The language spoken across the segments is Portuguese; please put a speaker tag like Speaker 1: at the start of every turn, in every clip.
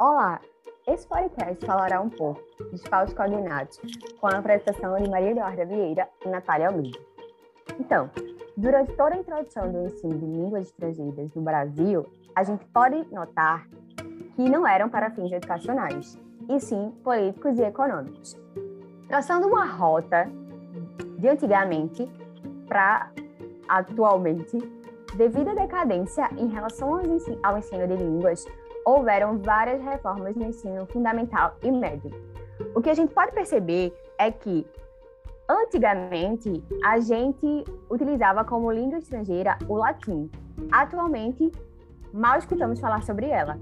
Speaker 1: Olá, esse podcast falará um pouco dos paus coordenados com a apresentação de Maria Eduarda Vieira e Natália Almeida. Então, durante toda a introdução do ensino de línguas estrangeiras no Brasil, a gente pode notar que não eram para fins educacionais, e sim políticos e econômicos. Traçando uma rota de antigamente para atualmente, devido à decadência em relação ao ensino de línguas, houveram várias reformas no ensino fundamental e médio. O que a gente pode perceber é que, antigamente, a gente utilizava como língua estrangeira o latim. Atualmente, mal escutamos falar sobre ela.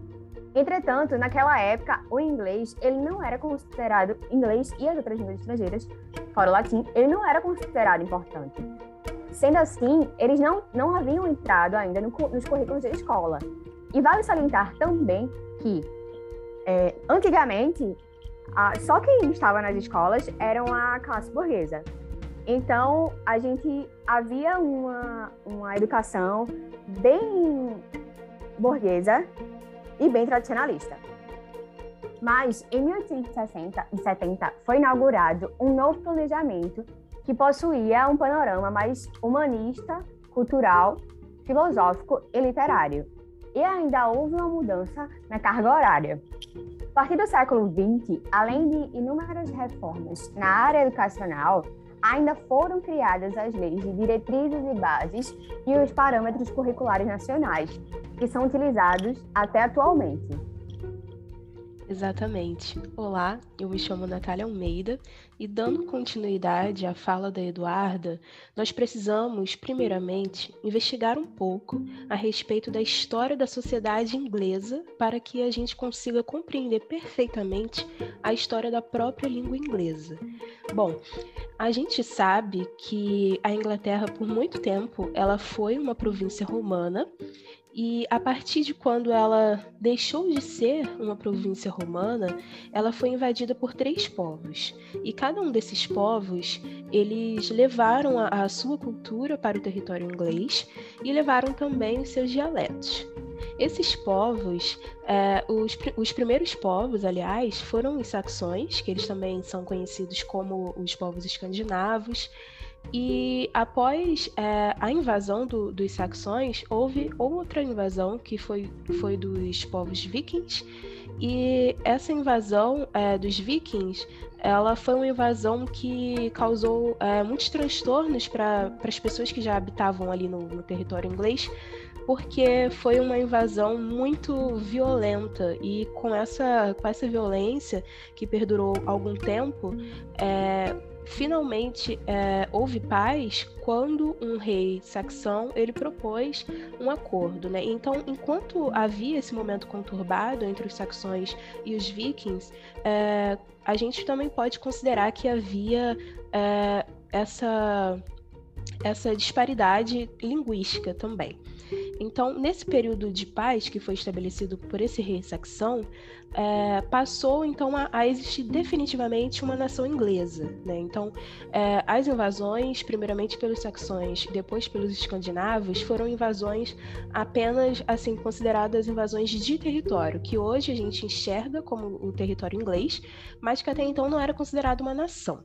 Speaker 1: Entretanto, naquela época, o inglês ele não era considerado inglês e as outras línguas estrangeiras, fora o latim, ele não era considerado importante. Sendo assim, eles não, não haviam entrado ainda no, nos currículos da escola. E vale salientar também que, é, antigamente, a, só quem estava nas escolas eram a classe burguesa. Então, a gente havia uma, uma educação bem burguesa e bem tradicionalista. Mas, em 1860 e 70, foi inaugurado um novo planejamento que possuía um panorama mais humanista, cultural, filosófico e literário e ainda houve uma mudança na carga horária. A partir do século XX, além de inúmeras reformas na área educacional, ainda foram criadas as leis de diretrizes e bases e os parâmetros curriculares nacionais, que são utilizados até atualmente.
Speaker 2: Exatamente. Olá, eu me chamo Natália Almeida e, dando continuidade à fala da Eduarda, nós precisamos, primeiramente, investigar um pouco a respeito da história da sociedade inglesa para que a gente consiga compreender perfeitamente a história da própria língua inglesa. Bom, a gente sabe que a Inglaterra, por muito tempo, ela foi uma província romana e a partir de quando ela deixou de ser uma província romana, ela foi invadida por três povos. E cada um desses povos, eles levaram a, a sua cultura para o território inglês e levaram também os seus dialetos. Esses povos, é, os, os, primeiros povos, aliás, foram os saxões, que eles também são conhecidos como os povos escandinavos, e após é, a invasão do, dos saxões, houve outra invasão que foi, foi dos povos vikings. E essa invasão é, dos vikings, ela foi uma invasão que causou é, muitos transtornos para as pessoas que já habitavam ali no, no território inglês, porque foi uma invasão muito violenta e com essa, com essa violência que perdurou algum tempo, é, finalmente é, houve paz quando um rei saxão ele propôs um acordo, né? Então, enquanto havia esse momento conturbado entre os saxões e os vikings, é, a gente também pode considerar que havia é, essa essa disparidade linguística também. Então, nesse período de paz que foi estabelecido por esse rei saxão, é, passou então a, a, existir definitivamente uma nação inglesa. Né? Então, é, as invasões, primeiramente pelos saxões, depois pelos escandinavos, foram invasões apenas assim consideradas invasões de território, que hoje a gente enxerga como o território inglês, mas que até então não era considerado uma nação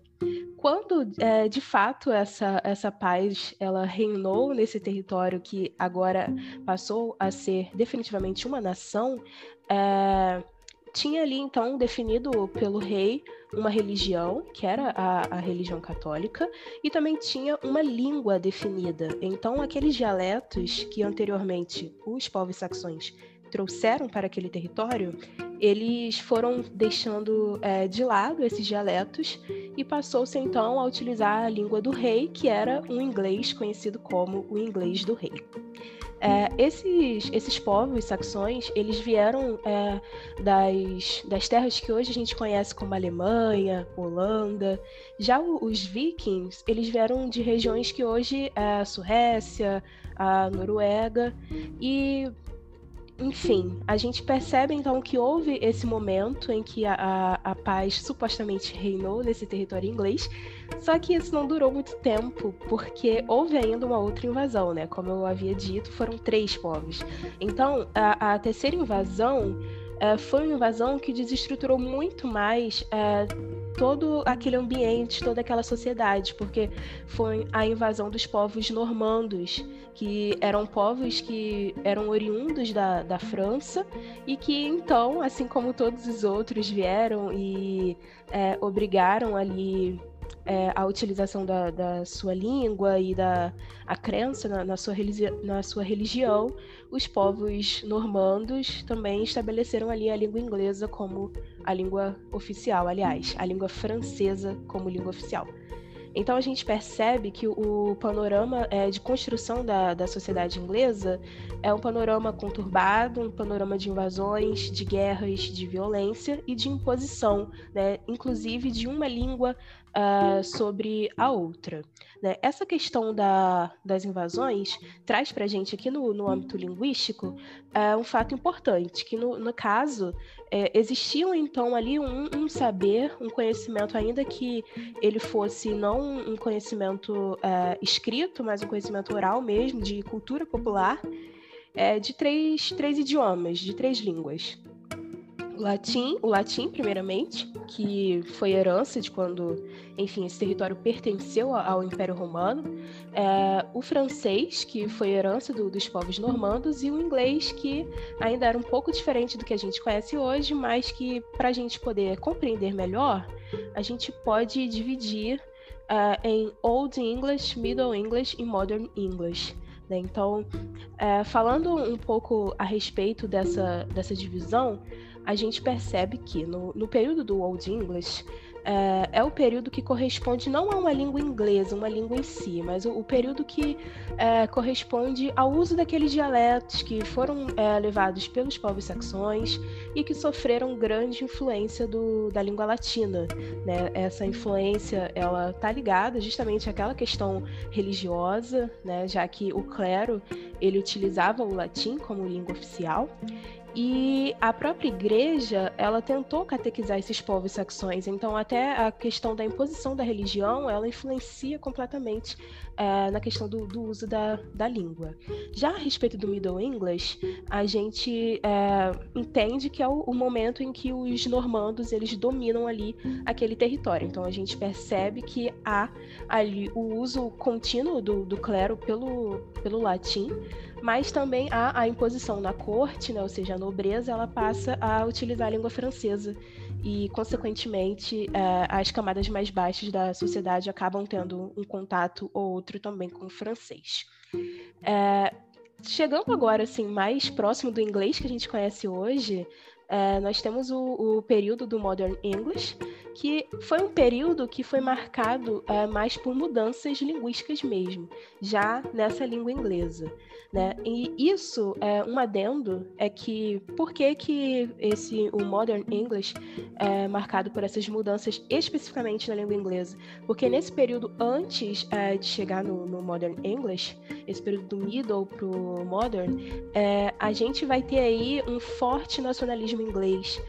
Speaker 2: quando é, de fato essa, essa paz ela reinou nesse território que agora passou a ser definitivamente uma nação, é, tinha ali então definido pelo rei uma religião, que era a, a, religião católica, e também tinha uma língua definida. Então, aqueles dialetos que anteriormente os povos saxões trouxeram para aquele território, eles foram deixando é, de lado esses dialetos e passou-se então a utilizar a língua do rei, que era um inglês conhecido como o inglês do rei. É, esses, esses povos saxões, eles vieram é, das, das terras que hoje a gente conhece como Alemanha, Holanda. Já os vikings, eles vieram de regiões que hoje é a Suécia, a Noruega. E enfim, a gente percebe então que houve esse momento em que a, a, a, paz supostamente reinou nesse território inglês, só que isso não durou muito tempo, porque houve ainda uma outra invasão, né? Como eu havia dito, foram três povos. Então, a, a terceira invasão é, foi uma invasão que desestruturou muito mais é, todo aquele ambiente, toda aquela sociedade, porque foi a invasão dos povos normandos, que eram povos que eram oriundos da, da França e que então, assim como todos os outros vieram e é, obrigaram ali é, a utilização da, da, sua língua e da a crença na, na, sua na sua religião, os povos normandos também estabeleceram ali a língua inglesa como a língua oficial, aliás, a língua francesa como língua oficial. Então a gente percebe que o panorama é, de construção da, da sociedade inglesa é um panorama conturbado, um panorama de invasões, de guerras, de violência e de imposição, né? inclusive de uma língua uh, sobre a outra. Né? Essa questão da, das invasões traz para a gente aqui no, no âmbito linguístico uh, um fato importante, que no, no caso é, existiam então ali um, um, saber, um conhecimento, ainda que ele fosse não um conhecimento uh, escrito, mas um conhecimento oral mesmo, de cultura popular, de três, três idiomas, de três línguas latim, o latim, primeiramente, que foi herança de quando, enfim, esse território pertenceu ao Império Romano, é, o francês, que foi herança do, dos povos normandos, e o inglês, que ainda era um pouco diferente do que a gente conhece hoje, mas que, para a gente poder compreender melhor, a gente pode dividir uh, em Old English, Middle English e Modern English. Né? Então, é, falando um pouco a respeito dessa, dessa divisão, a gente percebe que no, no período do Old English é, é, o período que corresponde não a uma língua inglesa, uma língua em si, mas o, o período que é, corresponde ao uso daqueles dialetos que foram é, levados pelos povos saxões e que sofreram grande influência do, da língua latina. Né? Essa influência ela está ligada justamente àquela questão religiosa, né? já que o clero ele utilizava o latim como língua oficial e a própria igreja, ela tentou catequizar esses povos saxões, então até a questão da imposição da religião, ela influencia completamente é, na questão do, do uso da, da, língua. Já a respeito do Middle English, a gente é, entende que é o, o, momento em que os normandos, eles dominam ali aquele território, então a gente percebe que há ali o uso contínuo do, do clero pelo, pelo latim, mas também há a imposição na corte, né, ou seja, a nobreza, ela passa a utilizar a língua francesa e, consequentemente, é, as camadas mais baixas da sociedade acabam tendo um contato ou outro também com o francês. É, chegando agora assim mais próximo do inglês que a gente conhece hoje, é, nós temos o, o, período do Modern English, que foi um período que foi marcado é, mais por mudanças linguísticas mesmo, já nessa língua inglesa. Né? E isso, é, um adendo, é que por que, que esse, o Modern English é marcado por essas mudanças especificamente na língua inglesa? Porque nesse período antes é, de chegar no, no, Modern English, esse período do Middle para o Modern, é, a gente vai ter aí um forte nacionalismo inglês,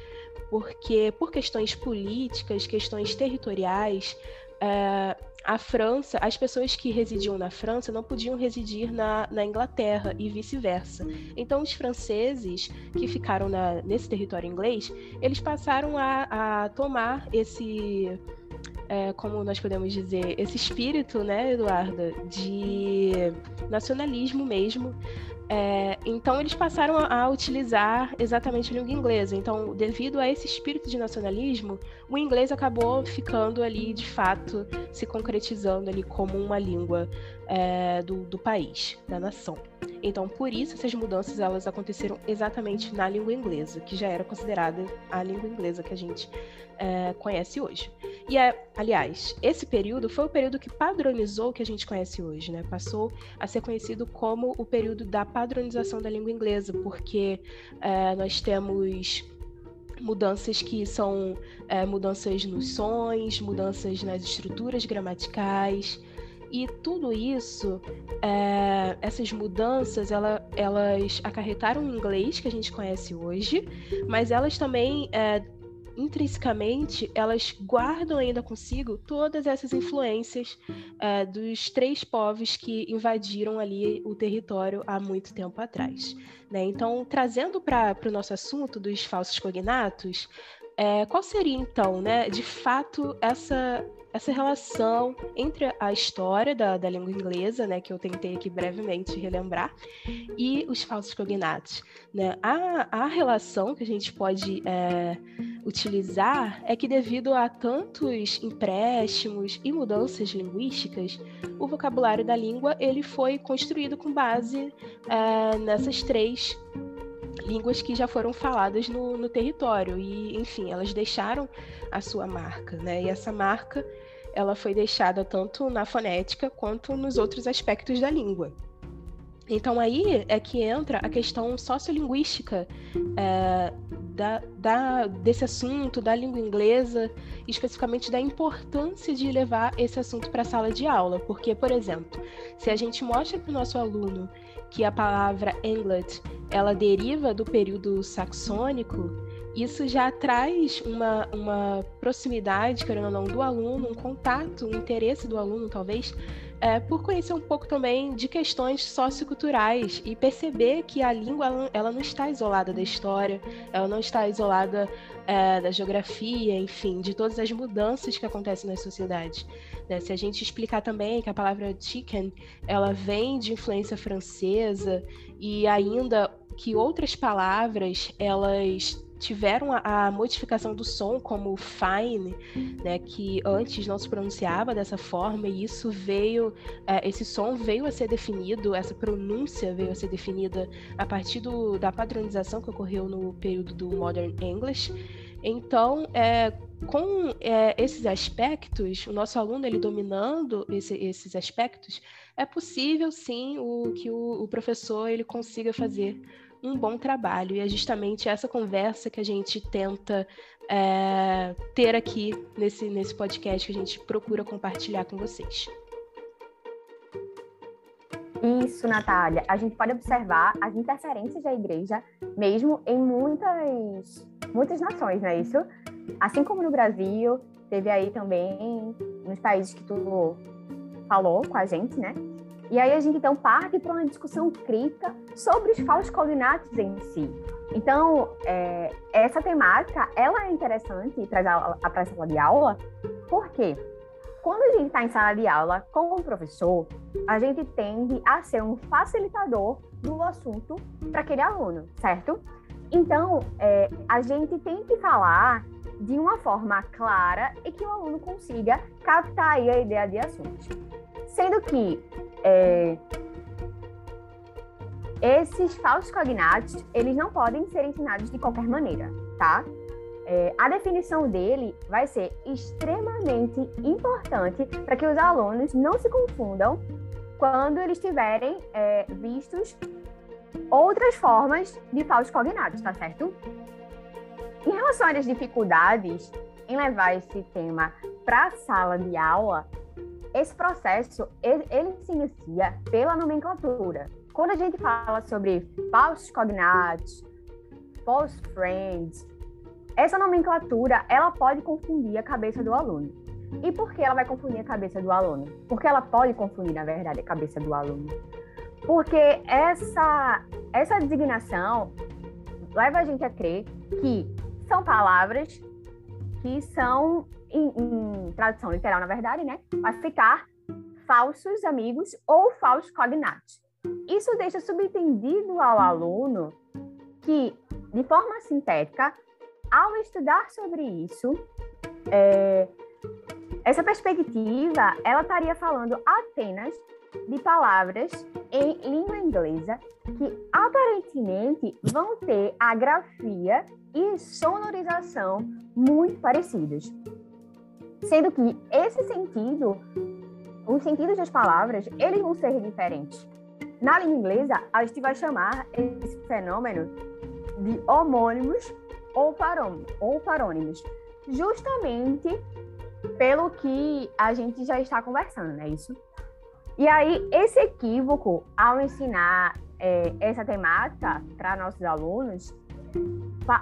Speaker 2: porque por questões políticas, questões territoriais, é, a França, as pessoas que residiam na França não podiam residir na, na Inglaterra e vice-versa. Então, os franceses que ficaram na, nesse território inglês, eles passaram a, a tomar esse, é, como nós podemos dizer, esse espírito, né, Eduarda, de nacionalismo mesmo, é, então eles passaram a, utilizar exatamente a língua inglesa. Então, devido a esse espírito de nacionalismo, o inglês acabou ficando ali, de fato, se concretizando ali como uma língua é, do, do país, da nação. Então, por isso, essas mudanças elas aconteceram exatamente na língua inglesa, que já era considerada a língua inglesa que a gente é, conhece hoje. E, é, aliás, esse período foi o período que padronizou o que a gente conhece hoje, né? Passou a ser conhecido como o período da padronização da língua inglesa, porque é, nós temos mudanças que são é, mudanças nos sons, mudanças nas estruturas gramaticais, e tudo isso, é, essas mudanças, ela, elas acarretaram o inglês que a gente conhece hoje, mas elas também é, intrinsecamente, elas guardam ainda consigo todas essas influências é, dos três povos que invadiram ali o território há muito tempo atrás. Né? Então, trazendo para o nosso assunto dos falsos cognatos, é, qual seria então, né, de fato, essa essa relação entre a história da, da língua inglesa, né, que eu tentei aqui brevemente relembrar, e os falsos cognatos. Né? A, a relação que a gente pode é, utilizar é que devido a tantos empréstimos e mudanças linguísticas, o vocabulário da língua ele foi construído com base é, nessas três línguas que já foram faladas no, no, território e enfim elas deixaram a sua marca né e essa marca ela foi deixada tanto na fonética quanto nos outros aspectos da língua. Então aí é que entra a questão sociolinguística é, da, da, desse assunto, da língua inglesa, especificamente da importância de levar esse assunto para a sala de aula. Porque, por exemplo, se a gente mostra para o nosso aluno que a palavra England ela deriva do período saxônico, isso já traz uma, uma proximidade, querendo ou não, do aluno, um contato, um interesse do aluno, talvez, é, por conhecer um pouco também de questões socioculturais e perceber que a língua ela, não está isolada da história, ela não está isolada é, da geografia, enfim, de todas as mudanças que acontecem nas sociedades. Né? Se a gente explicar também que a palavra chicken ela vem de influência francesa e ainda que outras palavras elas tiveram a, a, modificação do som como fine, né, que antes não se pronunciava dessa forma e isso veio, é, esse som veio a ser definido, essa pronúncia veio a ser definida a partir do, da padronização que ocorreu no período do Modern English. Então, é, com é, esses aspectos, o nosso aluno ele dominando esse, esses aspectos, é possível sim o que o, o professor ele consiga fazer um bom trabalho. E é justamente essa conversa que a gente tenta é, ter aqui nesse, nesse podcast que a gente procura compartilhar com vocês.
Speaker 1: Isso, Natália. A gente pode observar as interferências da igreja mesmo em muitas, muitas nações, não é isso? Assim como no Brasil, teve aí também nos países que tu falou com a gente, né? E aí a gente então parte para uma discussão crítica sobre os falsos cognatos em si. Então, é, essa temática, ela é interessante trazer para a sala de aula, porque quando a gente está em sala de aula com o professor, a gente tende a ser um facilitador do assunto para aquele aluno, certo? Então, é, a gente tem que falar de uma forma clara e que o aluno consiga captar a ideia de assunto. Sendo que é, esses falsos cognatos, eles não podem ser ensinados de qualquer maneira, tá? É, a definição dele vai ser extremamente importante para que os alunos não se confundam quando eles tiverem é, vistos outras formas de falsos cognatos, tá certo? Em relação às dificuldades em levar esse tema para a sala de aula, esse processo, ele, ele se inicia pela nomenclatura. Quando a gente fala sobre falsos cognatos, false friends, essa nomenclatura, ela pode confundir a cabeça do aluno. E por que ela vai confundir a cabeça do aluno? Porque ela pode confundir, na verdade, a cabeça do aluno. Porque essa, essa designação leva a gente a crer que são palavras que são em, em tradução literal, na verdade, né, vai ficar falsos amigos ou falsos cognatos. Isso deixa subentendido ao aluno que, de forma sintética, ao estudar sobre isso, é, essa perspectiva ela estaria falando apenas de palavras em língua inglesa que aparentemente vão ter a grafia e sonorização muito parecidas. Sendo que esse sentido, os sentidos das palavras, eles vão ser diferentes. Na língua inglesa, a gente vai chamar esse fenômeno de homônimos ou, parônimos, ou parônimos, justamente pelo que a gente já está conversando, não é isso? E aí, esse equívoco, ao ensinar é, essa temática para nossos alunos,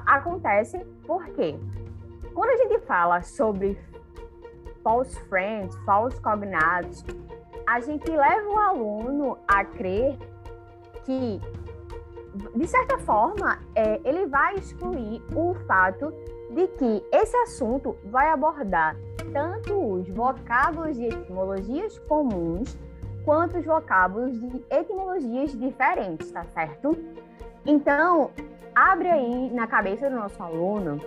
Speaker 1: acontece por quê? quando a gente fala sobre false friends, false cognatos, a gente leva o aluno a crer que, de certa forma, é, ele vai excluir o fato de que esse assunto vai abordar tanto os vocábulos de etimologias comuns quanto os vocábulos de etimologias diferentes, tá certo? Então, abre aí na cabeça do nosso aluno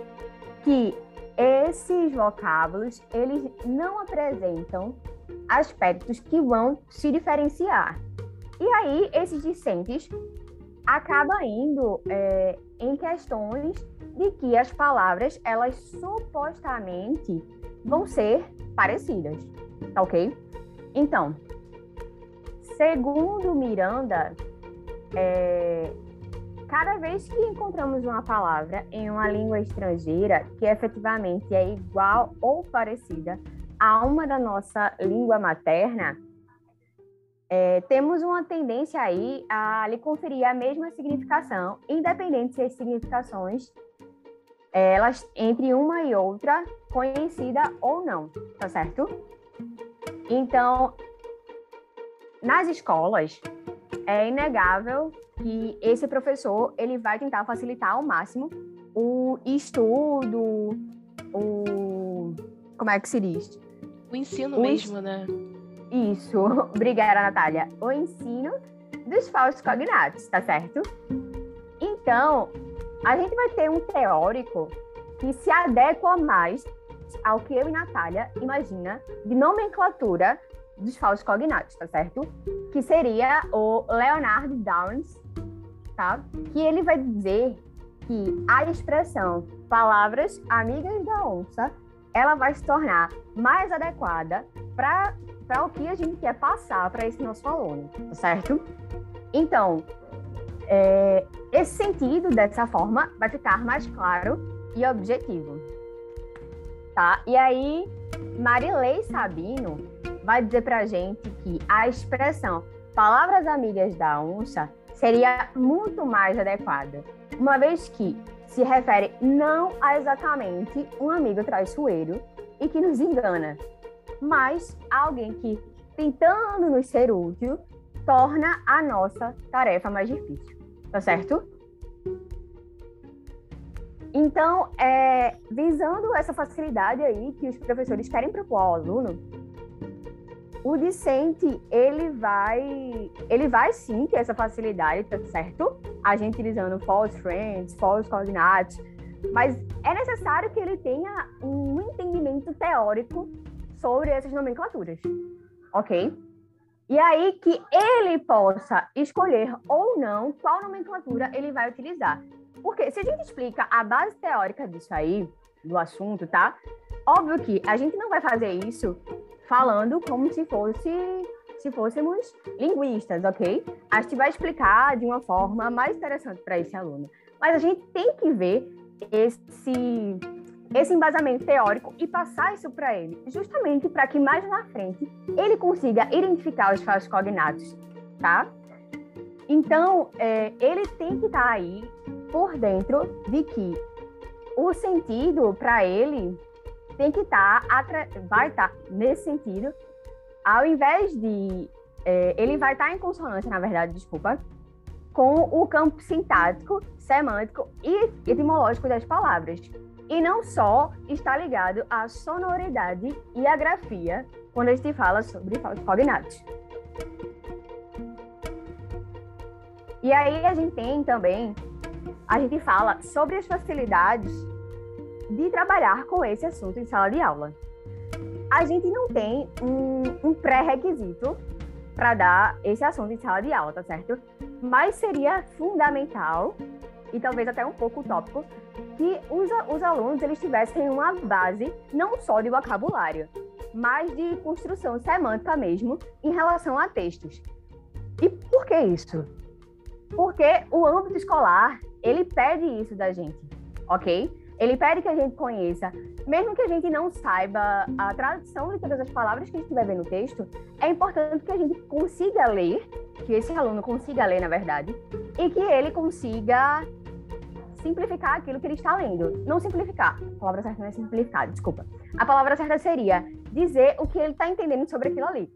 Speaker 1: que esses vocábulos, eles não apresentam aspectos que vão se diferenciar. E aí, esses discentes acabam indo é, em questões de que as palavras, elas supostamente vão ser parecidas, tá ok? Então, segundo Miranda, é, cada vez que encontramos uma palavra em uma língua estrangeira que efetivamente é igual ou parecida a uma da nossa língua materna, é, temos uma tendência aí a lhe conferir a mesma significação, independente se as significações elas entre uma e outra conhecida ou não, tá certo? Então, nas escolas é inegável que esse professor ele vai tentar facilitar ao máximo o estudo, o como é que se diz?
Speaker 2: O ensino o mesmo, né?
Speaker 1: Isso, obrigada, Natália. O ensino dos falsos cognatos, tá certo? Então, a gente vai ter um teórico que se adequa mais ao que eu e Natália imagina de nomenclatura dos falsos cognatos, tá certo? Que seria o Leonard Downs, tá? Que ele vai dizer que a expressão palavras amigas da onça, ela vai se tornar mais adequada para o que a gente quer passar para esse nosso aluno, tá certo? Então, é, esse sentido dessa forma vai ficar mais claro e objetivo, tá? E aí, Marilei Sabino vai dizer para a gente que a expressão palavras amigas da onça seria muito mais adequada, uma vez que se refere não a exatamente um amigo traiçoeiro e que nos engana, mas alguém que, tentando nos ser útil, torna a nossa tarefa mais difícil. Tá certo? Então, é, visando essa facilidade aí que os professores querem propor ao aluno, o discente, ele vai, ele vai sim ter essa facilidade, tá certo? A gente utilizando false friends, false coordinates, mas é necessário que ele tenha um entendimento teórico sobre essas nomenclaturas, ok? E aí que ele possa escolher ou não qual nomenclatura ele vai utilizar. Porque se a gente explica a base teórica disso aí, do assunto, tá? Óbvio que a gente não vai fazer isso falando como se fosse se fôssemos linguistas, ok? A gente vai explicar de uma forma mais interessante para esse aluno. Mas a gente tem que ver esse esse embasamento teórico e passar isso para ele, justamente para que mais na frente ele consiga identificar os falsos cognatos, tá? Então, é, ele tem que estar tá aí por dentro de que o sentido para ele tem que estar, tá, vai estar tá nesse sentido, ao invés de. É, ele vai estar tá em consonância, na verdade, desculpa, com o campo sintático, semântico e etimológico das palavras e não só está ligado à sonoridade e à grafia quando a gente fala sobre cognatos. E aí a gente tem também, a gente fala sobre as facilidades de trabalhar com esse assunto em sala de aula. A gente não tem um, um pré-requisito para dar esse assunto em sala de aula, tá certo? Mas seria fundamental e talvez até um pouco utópico que os, os alunos eles tivessem uma base não só de vocabulário, mas de construção semântica mesmo em relação a textos. E por que isso? Porque o âmbito escolar, ele pede isso da gente, ok? Ele pede que a gente conheça, mesmo que a gente não saiba a tradução de todas as palavras que a gente vai ver no texto, é importante que a gente consiga ler, que esse aluno consiga ler, na verdade, e que ele consiga simplificar aquilo que ele está lendo. Não simplificar, a palavra certa não é simplificar, desculpa. A palavra certa seria dizer o que ele está entendendo sobre aquilo ali.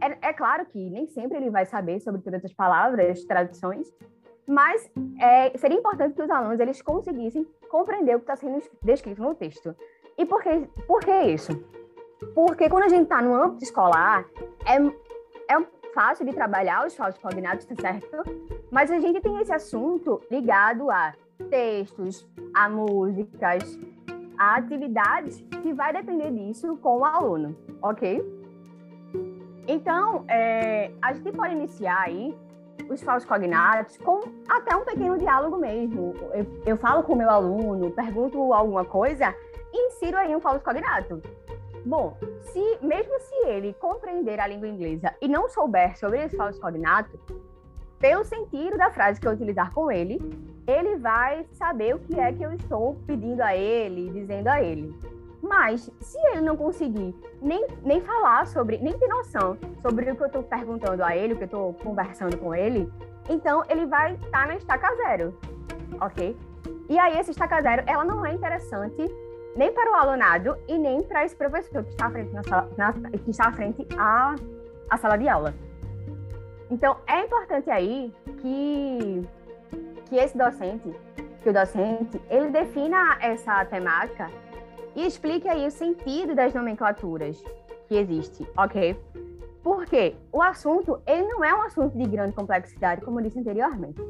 Speaker 1: É, é, claro que nem sempre ele vai saber sobre todas as palavras, traduções, mas é, seria importante que os alunos eles conseguissem compreender o que está sendo descrito no texto. E por que, por que isso? Porque quando a gente está no âmbito escolar, é, é fácil de trabalhar os falsos cognatos, tá certo? Mas a gente tem esse assunto ligado a textos, a músicas, a atividades que vai depender disso com o aluno, ok? Então, é, a gente pode iniciar aí os falsos cognatos com até um pequeno diálogo mesmo. Eu, eu falo com o meu aluno, pergunto alguma coisa e insiro aí um falso cognato. Bom, se mesmo se ele compreender a língua inglesa e não souber sobre esse falso cognato, pelo sentido da frase que eu utilizar com ele, ele vai saber o que é que eu estou pedindo a ele, dizendo a ele. Mas, se ele não conseguir nem, nem falar sobre, nem ter noção sobre o que eu estou perguntando a ele, o que eu estou conversando com ele, então ele vai estar tá na estaca zero, ok? E aí, essa estaca zero, ela não é interessante nem para o alunado e nem para esse professor que está à frente, na sala, na, que está à, frente à, à sala de aula. Então, é importante aí que, que esse docente, que o docente, ele defina essa temática e explique aí o sentido das nomenclaturas que existe, ok? Porque o assunto, ele não é um assunto de grande complexidade, como eu disse anteriormente.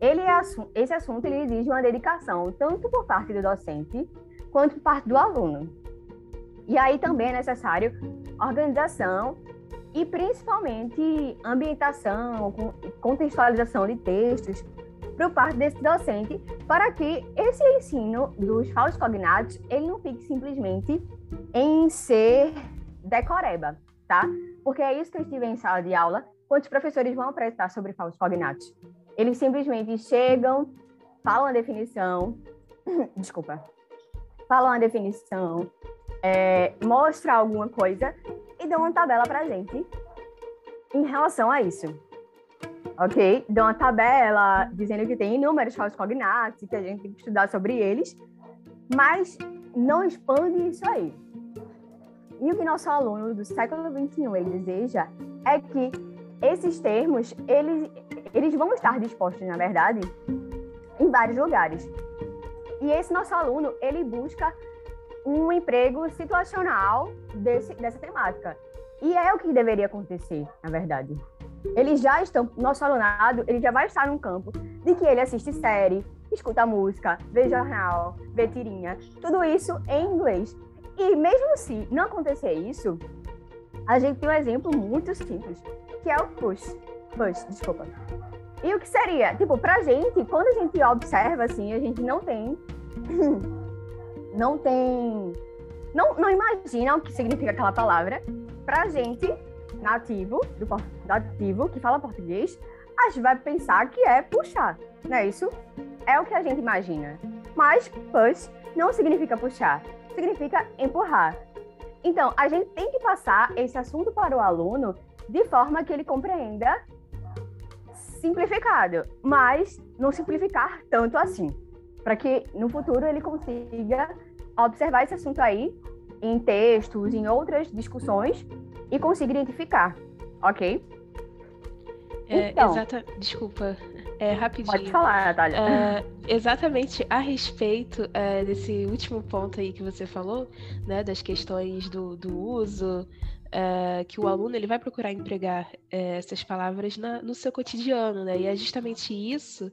Speaker 1: Ele é, esse assunto ele exige uma dedicação, tanto por parte do docente, quanto por parte do aluno. E aí também é necessário organização e principalmente ambientação, contextualização de textos por parte desse docente, para que esse ensino dos falsos cognatos ele não fique simplesmente em ser decoreba, tá? Porque é isso que eu estive em sala de aula, quando os professores vão apresentar sobre falsos cognatos. Eles simplesmente chegam, falam a definição, desculpa, falam a definição, é, mostra alguma coisa e dão uma tabela para gente em relação a isso ok? Dão uma tabela dizendo que tem inúmeros falsos cognatos, que a gente tem que estudar sobre eles, mas não expande isso aí. E o que nosso aluno do século XXI ele deseja é que esses termos, eles, eles vão estar dispostos, na verdade, em vários lugares. E esse nosso aluno, ele busca um emprego situacional desse, dessa temática. E é o que deveria acontecer, na verdade eles já estão, nosso alunado, ele já vai estar num campo de que ele assiste série, escuta música, vê jornal, vê tirinha, tudo isso em inglês. E mesmo se não acontecer isso, a gente tem um exemplo muito simples, que é o push. Push, desculpa. E o que seria? Tipo, pra gente, quando a gente observa assim, a gente não tem. não tem. Não, não imagina o que significa aquela palavra. Pra gente, nativo, do nativo, que fala português, a gente vai pensar que é puxar, não é isso? É o que a gente imagina. Mas push não significa puxar, significa empurrar. Então, a gente tem que passar esse assunto para o aluno de forma que ele compreenda simplificado, mas não simplificar tanto assim, para que no futuro ele consiga observar esse assunto aí em textos, em outras discussões e consiga identificar, ok?
Speaker 2: É, então, exata... Desculpa, é, rapidinho.
Speaker 1: Pode falar, Natália.
Speaker 2: É, exatamente a respeito é, desse último ponto aí que você falou, né, das questões do, do uso, é, que o aluno ele vai procurar empregar essas palavras na, no seu cotidiano, né? E é justamente isso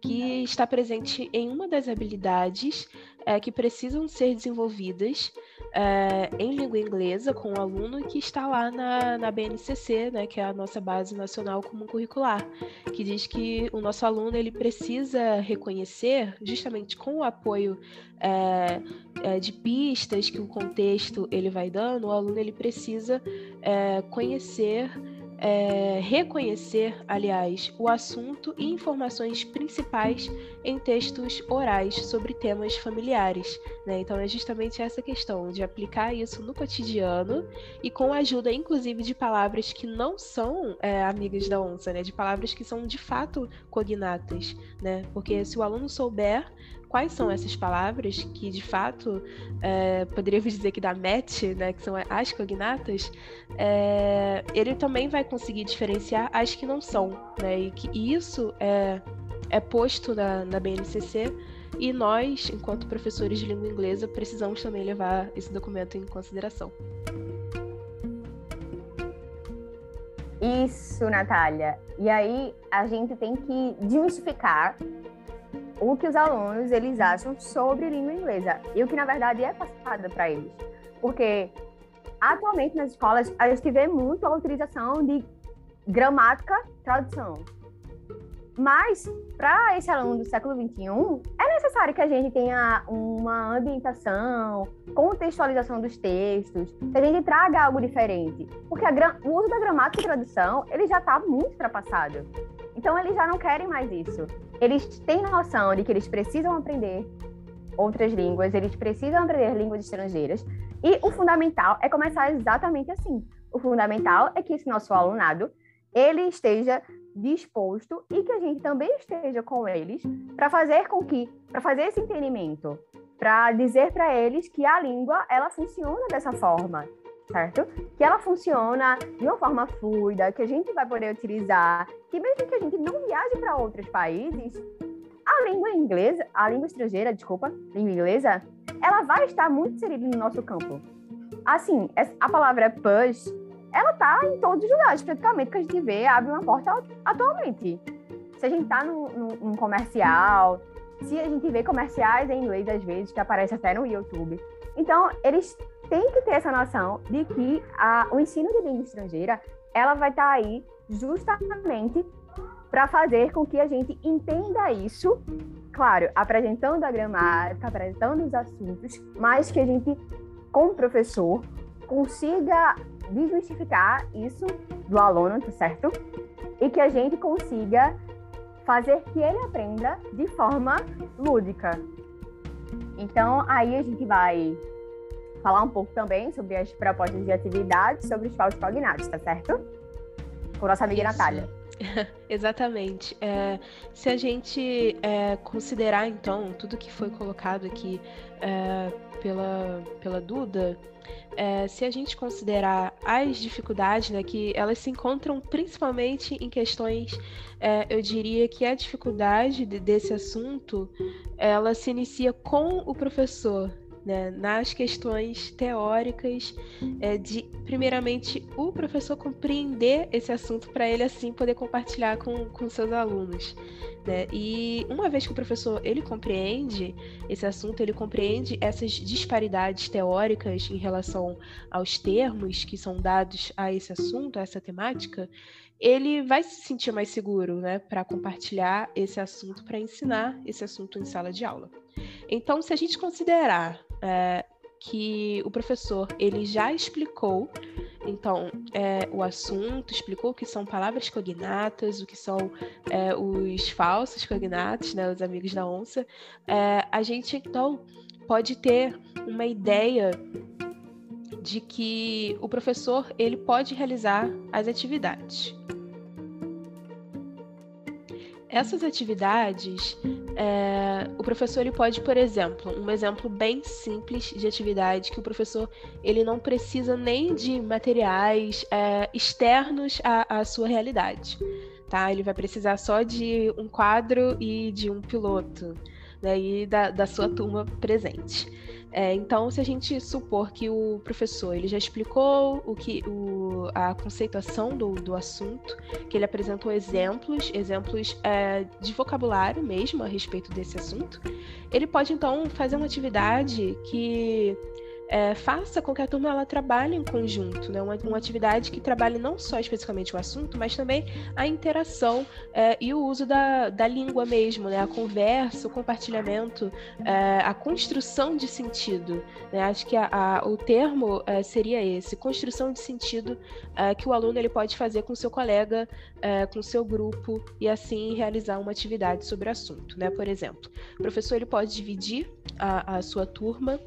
Speaker 2: que está presente em uma das habilidades é, que precisam ser desenvolvidas é, em língua inglesa com o aluno que está lá na, na BNCC, né, que é a nossa base nacional comum curricular, que diz que o nosso aluno ele precisa reconhecer, justamente com o apoio é, de pistas que o contexto ele vai dando, o aluno ele precisa conhecer é, reconhecer, aliás, o assunto e informações principais em textos orais sobre temas familiares. Né? Então, é justamente essa questão de aplicar isso no cotidiano e com a ajuda, inclusive, de palavras que não são é, amigas da onça, né? de palavras que são de fato cognatas. Né? Porque se o aluno souber quais são essas palavras que, de fato, é, poderíamos dizer que da MET, né, que são as cognatas, é, ele também vai conseguir diferenciar as que não são, né, e que isso é, é posto na, na BNCC e nós, enquanto professores de língua inglesa, precisamos também levar esse documento em consideração.
Speaker 1: Isso, Natália. E aí a gente tem que desmistificar o que os alunos eles acham sobre língua inglesa e o que na verdade é passado para eles. Porque atualmente nas escolas a gente vê muito a utilização de gramática, tradução. Mas para esse aluno do século XXI é necessário que a gente tenha uma ambientação, contextualização dos textos, que a gente traga algo diferente, porque a, o uso da gramática e tradução ele já está muito ultrapassado. Então eles já não querem mais isso eles têm noção de que eles precisam aprender outras línguas, eles precisam aprender línguas estrangeiras. E o fundamental é começar exatamente assim. O fundamental é que esse nosso alunado ele esteja disposto e que a gente também esteja com eles para fazer com que, para fazer esse entendimento, para dizer para eles que a língua ela funciona dessa forma, certo? Que ela funciona de uma forma fluida, que a gente vai poder utilizar, que mesmo que a gente não viaje para outros países, a língua inglesa, a língua estrangeira, desculpa, língua inglesa, ela vai estar muito inserida no nosso campo. Assim, a palavra push, ela tá em todos os lugares, praticamente, que a gente vê, abre uma porta atualmente. Se a gente tá num, num comercial, se a gente vê comerciais em inglês, às vezes, que aparece até no YouTube. Então, eles tem que ter essa noção de que a, o ensino de língua estrangeira ela vai estar tá aí justamente para fazer com que a gente entenda isso, claro, apresentando a gramática, apresentando os assuntos, mas que a gente, como professor, consiga desmistificar isso do aluno, tá certo? E que a gente consiga fazer que ele aprenda de forma lúdica. Então, aí a gente vai falar um pouco também sobre as propostas de atividades sobre os falsos cognatos, tá certo? Com nossa amiga Isso. Natália.
Speaker 2: Exatamente. É, se a gente é, considerar, então, tudo que foi colocado aqui é, pela, pela Duda, é, se a gente considerar as dificuldades, né, que elas se encontram principalmente em questões, é, eu diria que a dificuldade de, desse assunto, ela se inicia com o professor, né, nas questões teóricas, é, de, primeiramente, o professor compreender esse assunto para ele, assim, poder compartilhar com, com seus alunos. Né? E uma vez que o professor ele compreende esse assunto, ele compreende essas disparidades teóricas em relação aos termos que são dados a esse assunto, a essa temática, ele vai se sentir mais seguro, né, para compartilhar esse assunto, para ensinar esse assunto em sala de aula. Então, se a gente considerar é, que o professor ele já explicou então é, o assunto, explicou o que são palavras cognatas, o que são é, os falsos cognatos, né, os amigos da onça, é, a gente então pode ter uma ideia de que o professor ele pode realizar as atividades. Essas atividades é, o professor ele pode, por exemplo, um exemplo bem simples de atividade que o professor ele não precisa nem de materiais é, externos à, à sua realidade, tá? Ele vai precisar só de um quadro e de um piloto, né? Da, da sua turma presente. É, então, se a gente supor que o professor ele já explicou o que o, a conceituação do, do assunto, que ele apresentou exemplos, exemplos é, de vocabulário mesmo a respeito desse assunto, ele pode então fazer uma atividade que é, faça com que a turma ela trabalhe em conjunto, né? Uma, uma, atividade que trabalhe não só especificamente o assunto, mas também a interação é, e o uso da, da língua mesmo, né? A conversa, o compartilhamento, é, a construção de sentido. Né? Acho que a, a, o termo é, seria esse, construção de sentido é, que o aluno ele pode fazer com seu colega, é, com seu grupo e assim realizar uma atividade sobre o assunto, né? Por exemplo, o professor ele pode dividir a, a sua turma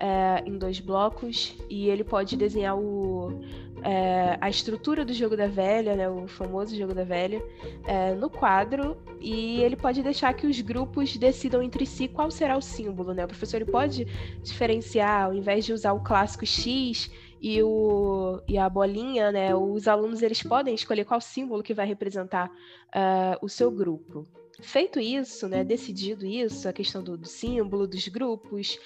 Speaker 2: é, em dois blocos e ele pode desenhar o, é, a estrutura do jogo da velha, né, o famoso jogo da velha, é, no quadro e ele pode deixar que os grupos decidam entre si qual será o símbolo. Né? O professor ele pode diferenciar, ao invés de usar o clássico X e, o, e a bolinha, né, os alunos eles podem escolher qual símbolo que vai representar uh, o seu grupo. Feito isso, né, decidido isso, a questão do, do símbolo, dos grupos,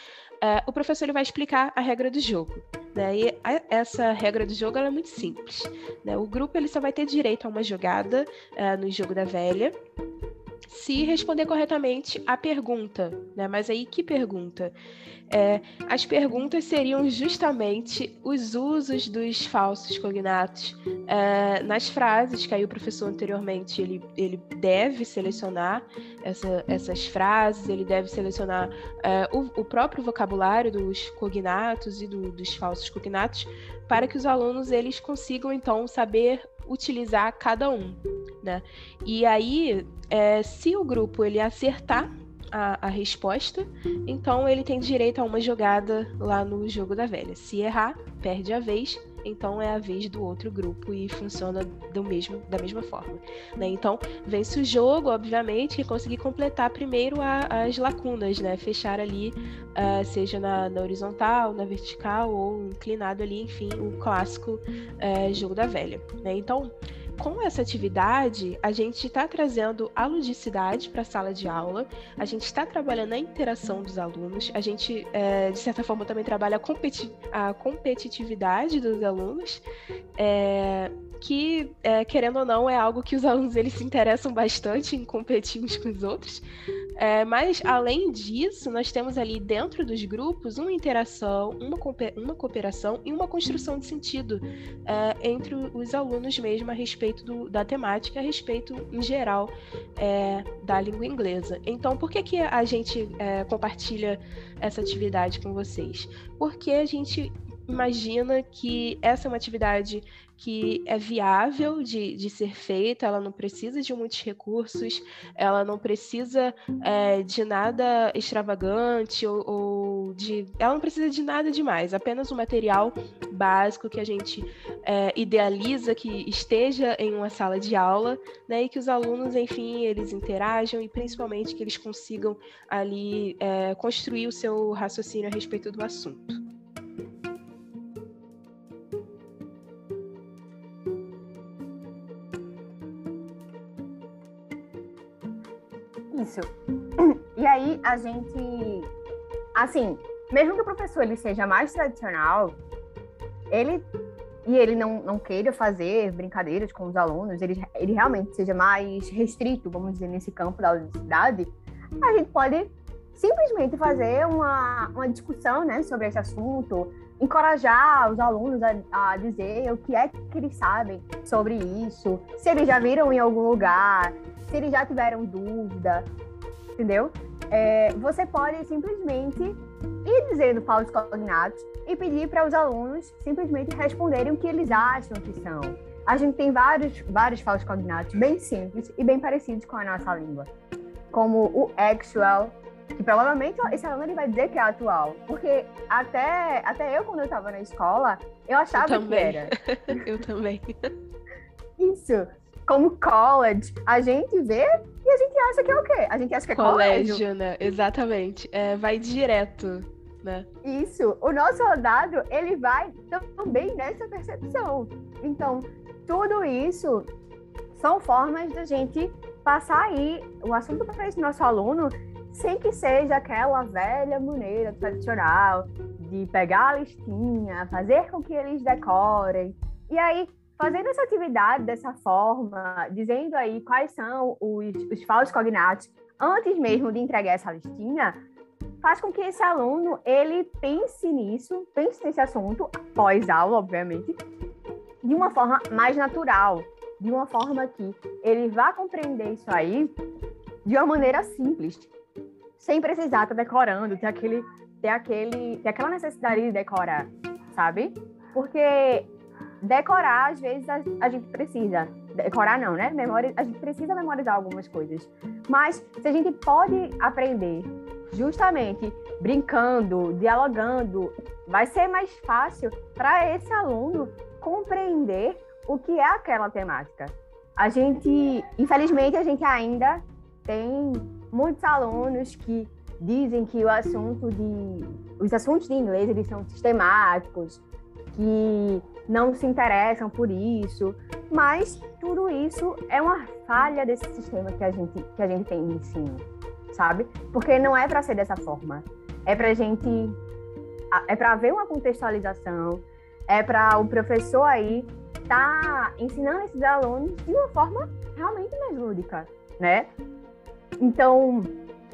Speaker 2: é, o professor ele vai explicar a regra do jogo. Né? E a, essa regra do jogo é muito simples. Né? O grupo ele só vai ter direito a uma jogada uh, no jogo da velha se responder corretamente a pergunta. Né? Mas aí, que pergunta? É, as perguntas seriam justamente os usos dos falsos cognatos é, nas frases que aí o professor anteriormente ele, ele deve selecionar essa, essas frases, ele deve selecionar é, o, o, próprio vocabulário dos cognatos e do, dos falsos cognatos para que os alunos eles consigam então saber utilizar cada um, né? E aí, é, se o grupo ele acertar a, a, resposta, então ele tem direito a uma jogada lá no jogo da velha. Se errar, perde a vez, então é a vez do outro grupo e funciona do mesmo, da mesma forma. Né? Então, vence o jogo, obviamente, e conseguir completar primeiro a, as lacunas, né? Fechar ali, uh, seja na, na, horizontal, na vertical ou inclinado ali, enfim, o clássico uh, jogo da velha. Né? Então, com essa atividade, a gente está trazendo a ludicidade para a sala de aula, a gente está trabalhando a interação dos alunos, a gente, é, de certa forma, também trabalha a, competi a competitividade dos alunos, é, que, é, querendo ou não, é algo que os alunos eles se interessam bastante em competir uns com os outros. É, mas, além disso, nós temos ali dentro dos grupos uma interação, uma, uma cooperação e uma construção de sentido é, entre os alunos mesmo a respeito do, da temática, a respeito, em geral, é, da língua inglesa. Então, por que, que a gente é, compartilha essa atividade com vocês? Porque a gente imagina que essa é uma atividade que é viável de, de ser feita, ela não precisa de muitos recursos, ela não precisa é, de nada extravagante ou, ou, de. Ela não precisa de nada demais, apenas um material básico que a gente é, idealiza que esteja em uma sala de aula, né? E que os alunos, enfim, eles interajam e principalmente que eles consigam ali é, construir o seu raciocínio a respeito do assunto.
Speaker 1: A gente, assim, mesmo que o professor ele seja mais tradicional, ele e ele não, não queira fazer brincadeiras com os alunos, ele, ele realmente seja mais restrito, vamos dizer, nesse campo da universidade, a gente pode simplesmente fazer uma, uma discussão né, sobre esse assunto, encorajar os alunos a, a dizer o que é que eles sabem sobre isso, se eles já viram em algum lugar, se eles já tiveram dúvida, entendeu? É, você pode simplesmente ir dizendo falsos cognatos e pedir para os alunos simplesmente responderem o que eles acham que são. A gente tem vários, vários falsos cognatos bem simples e bem parecidos com a nossa língua, como o actual, que provavelmente esse aluno ele vai dizer que é atual, porque até, até eu, quando eu estava na escola, eu achava eu que era.
Speaker 2: eu também.
Speaker 1: Isso como college, a gente vê e a gente acha que é o quê? A gente acha que é colégio. Colégio,
Speaker 2: né? Exatamente. É, vai direto, né?
Speaker 1: Isso. O nosso rodado, ele vai também nessa percepção. Então, tudo isso são formas da gente passar aí o assunto para esse nosso aluno sem que seja aquela velha maneira tradicional de pegar a listinha, fazer com que eles decorem. E aí, Fazendo essa atividade dessa forma, dizendo aí quais são os, os falsos cognatos, antes mesmo de entregar essa listinha, faz com que esse aluno ele pense nisso, pense nesse assunto pós-aula, obviamente, de uma forma mais natural, de uma forma que ele vá compreender isso aí de uma maneira simples, sem precisar estar tá decorando, ter aquele, ter aquele, ter aquela necessidade de decorar, sabe? Porque decorar às vezes a, a gente precisa, decorar não, né? A gente precisa memorizar algumas coisas, mas se a gente pode aprender justamente brincando, dialogando, vai ser mais fácil para esse aluno compreender o que é aquela temática. A gente, infelizmente, a gente ainda tem muitos alunos que dizem que o assunto de os assuntos de inglês eles são sistemáticos, que não se interessam por isso, mas tudo isso é uma falha desse sistema que a gente que a gente tem de ensino, sabe? Porque não é para ser dessa forma. É para gente é para haver uma contextualização, é para o professor aí tá ensinando esses alunos de uma forma realmente mais lúdica, né? Então,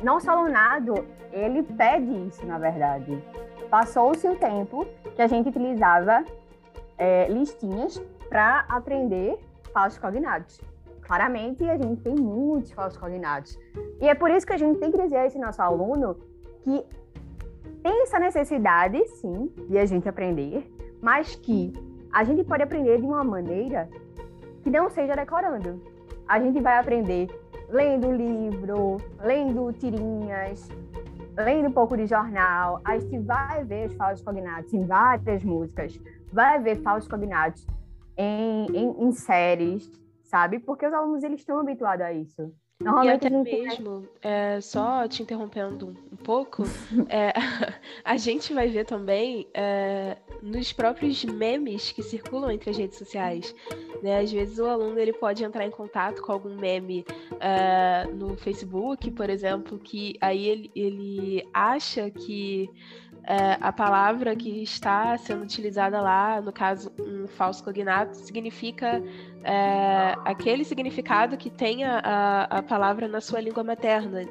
Speaker 1: nosso alunado, ele pede isso, na verdade. Passou-se o tempo que a gente utilizava é, listinhas para aprender falsos cognatos. Claramente, a gente tem muitos falsos cognatos. E é por isso que a gente tem que dizer a esse nosso aluno que tem essa necessidade, sim, de a gente aprender, mas que a gente pode aprender de uma maneira que não seja decorando. A gente vai aprender lendo livro, lendo tirinhas, lendo um pouco de jornal. A gente vai ver os falsos cognatos em várias músicas, vai ver falsos cognatos em, em, em séries, sabe? Porque os alunos eles estão habituados a isso.
Speaker 2: Normalmente e até mesmo, é, só te interrompendo um pouco, é, a gente vai ver também é, nos próprios memes que circulam entre as redes sociais. Né? Às vezes o aluno ele pode entrar em contato com algum meme é, no Facebook, por exemplo, que aí ele, ele acha que é, a palavra que está sendo utilizada lá, no caso, um falso cognato, significa é, aquele significado que tem a, a, palavra na sua língua materna.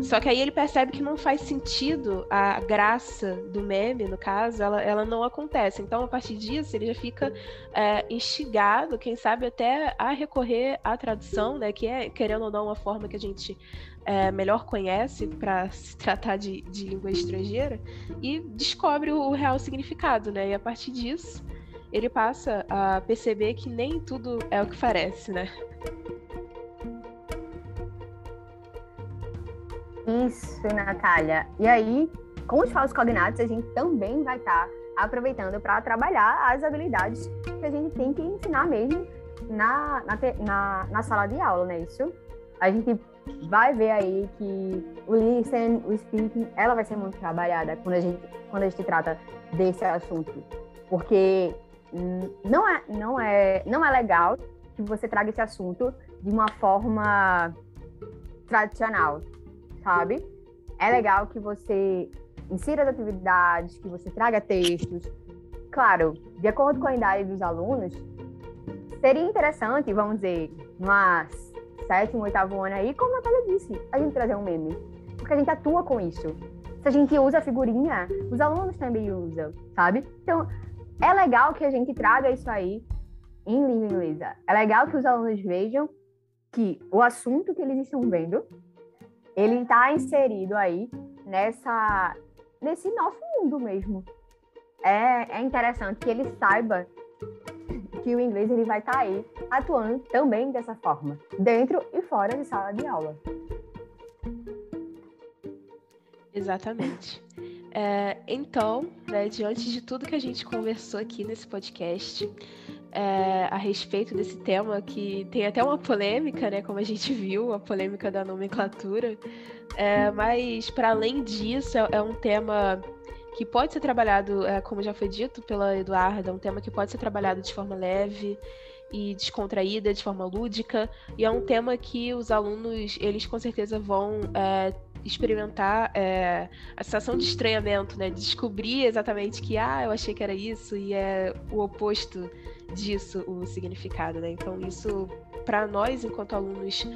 Speaker 2: Só que aí ele percebe que não faz sentido a graça do meme, no caso, ela, ela não acontece. Então, a partir disso, ele já fica é, instigado, quem sabe até a recorrer à tradução, né, que é, querendo ou não, uma forma que a gente é, melhor conhece para se tratar de, de língua estrangeira, e descobre o, real significado, né? E a partir disso ele passa a perceber que nem tudo é o que parece, né?
Speaker 1: Isso, Natália. E aí, com os falsos cognatos, a gente também vai estar tá aproveitando para trabalhar as habilidades que a gente tem que ensinar mesmo na, na, na, na sala de aula, né? Isso. A gente vai ver aí que o listen, o speaking, ela vai ser muito trabalhada quando a gente, quando a gente trata desse assunto. Porque não é, não é, não é legal que você traga esse assunto de uma forma tradicional, sabe? É legal que você insira as atividades, que você traga textos. Claro, de acordo com a idade dos alunos, seria interessante, vamos dizer, numa sétimo, oitavo ano aí, como a Natália disse, a gente trazer um meme. Porque a gente atua com isso. Se a gente usa figurinha, os alunos também usam, sabe? Então, é legal que a gente traga isso aí em língua inglesa. É legal que os alunos vejam que o assunto que eles estão vendo, ele está inserido aí nessa nesse nosso mundo mesmo. É, é interessante que ele saiba que o inglês ele vai estar tá aí atuando também dessa forma, dentro e fora de sala de aula.
Speaker 2: Exatamente. É, então, né, diante de tudo que a gente conversou aqui nesse podcast, é, a respeito desse tema que tem até uma polêmica, né, como a gente viu, a polêmica da nomenclatura, é, mas para além disso é, é um tema que pode ser trabalhado, é, como já foi dito pela Eduarda, é um tema que pode ser trabalhado de forma leve e descontraída, de forma lúdica, e é um tema que os alunos, eles com certeza vão é, experimentar é, a sensação de estranhamento, né? De descobrir exatamente que, ah, eu achei que era isso, e é o oposto disso o significado, né? Então isso para nós, enquanto alunos,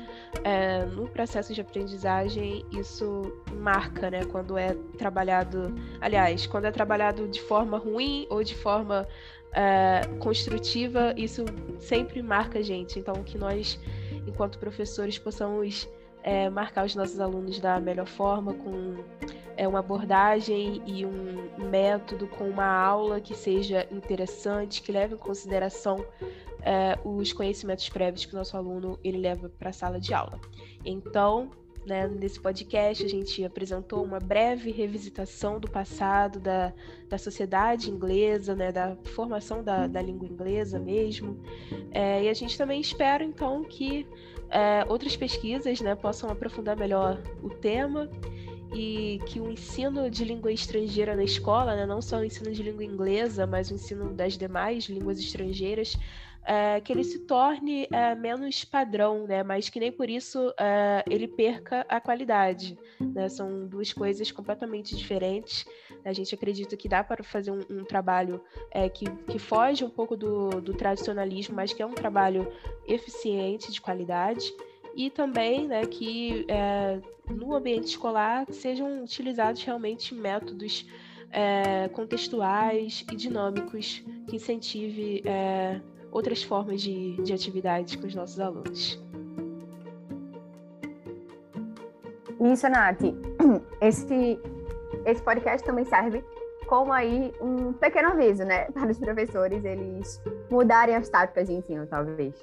Speaker 2: é, no processo de aprendizagem, isso marca, né? Quando é trabalhado, aliás, quando é trabalhado de forma ruim ou de forma é, construtiva, isso sempre marca a gente. Então, que nós, enquanto professores, possamos é, marcar os nossos alunos da melhor forma, com é, uma abordagem e um método, com uma aula que seja interessante, que leve em consideração é, os conhecimentos prévios que o nosso aluno ele leva para a sala de aula. Então, né, nesse podcast, a gente apresentou uma breve revisitação do passado da, da sociedade inglesa, né, da formação da, da língua inglesa mesmo. É, e a gente também espera, então, que é, outras pesquisas né, possam aprofundar melhor o tema e que o ensino de língua estrangeira na escola, né, não só o ensino de língua inglesa, mas o ensino das demais línguas estrangeiras, é, que ele se torne é, menos padrão, né? Mas que nem por isso é, ele perca a qualidade. Né? São duas coisas completamente diferentes. A gente acredita que dá para fazer um, um trabalho é, que, que foge um pouco do, do tradicionalismo, mas que é um trabalho eficiente, de qualidade e também né, que é, no ambiente escolar sejam utilizados realmente métodos é, contextuais e dinâmicos que incentive é, outras formas de, de atividades com os nossos alunos.
Speaker 1: Isso, Nath. Esse, esse podcast também serve como aí um pequeno aviso, né, para os professores eles mudarem as táticas de ensino, talvez,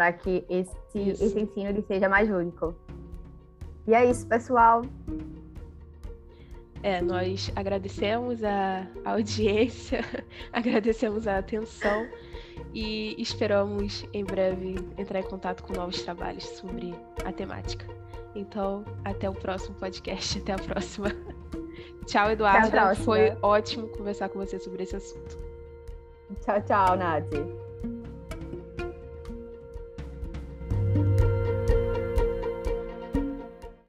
Speaker 1: para que esse, esse ensino ele seja mais lúdico. E é isso, pessoal.
Speaker 2: É, nós agradecemos a audiência, agradecemos a atenção e esperamos em breve entrar em contato com novos trabalhos sobre a temática. Então, até o próximo podcast, até a próxima. Tchau, Eduardo. Foi ótimo conversar com você sobre esse assunto.
Speaker 1: Tchau, tchau, Nath.